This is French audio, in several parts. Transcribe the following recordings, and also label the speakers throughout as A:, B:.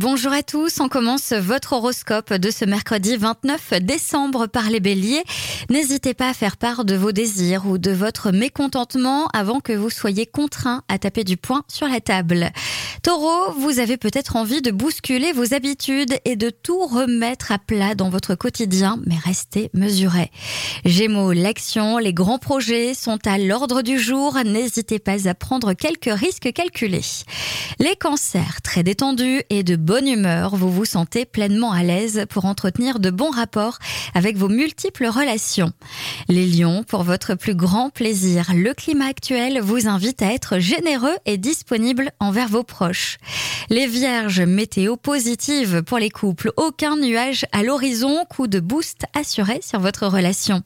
A: Bonjour à tous, on commence votre horoscope de ce mercredi 29 décembre par les béliers. N'hésitez pas à faire part de vos désirs ou de votre mécontentement avant que vous soyez contraint à taper du poing sur la table. Taureau, vous avez peut-être envie de bousculer vos habitudes et de tout remettre à plat dans votre quotidien, mais restez mesuré. Gémeaux, l'action, les grands projets sont à l'ordre du jour, n'hésitez pas à prendre quelques risques calculés. Les cancers, très détendus et de bonne humeur, vous vous sentez pleinement à l'aise pour entretenir de bons rapports avec vos multiples relations. Les lions, pour votre plus grand plaisir, le climat actuel vous invite à être généreux et disponible envers vos proches. Les vierges, météo positive pour les couples, aucun nuage à l'horizon, coup de boost assuré sur votre relation.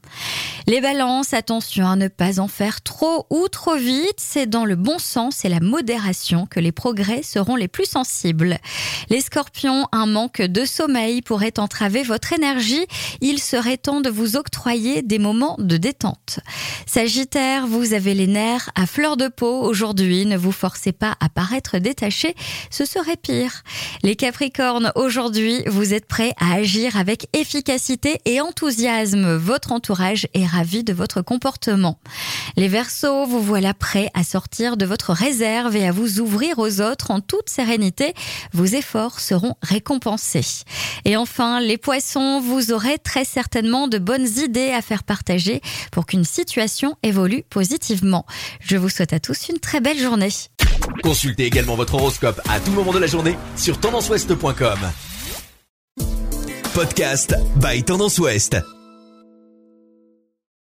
A: Les balances, attention à ne pas en faire trop ou trop vite, c'est dans le bon sens et la modération que les progrès seront les plus sensibles. Les scorpions, un manque de sommeil pourrait entraver votre énergie. Il serait temps de vous octroyer des moments de détente. Sagittaire, vous avez les nerfs à fleur de peau aujourd'hui. Ne vous forcez pas à paraître détaché. Ce serait pire. Les Capricornes, aujourd'hui, vous êtes prêts à agir avec efficacité et enthousiasme. Votre entourage est ravi de votre comportement. Les Verseaux, vous voilà prêts à sortir de votre réserve et à vous ouvrir aux autres en toute sérénité. Seront récompensés. Et enfin, les Poissons, vous aurez très certainement de bonnes idées à faire partager pour qu'une situation évolue positivement. Je vous souhaite à tous une très belle journée.
B: Consultez également votre horoscope à tout moment de la journée sur tendanceouest.com. Podcast by Tendance Ouest.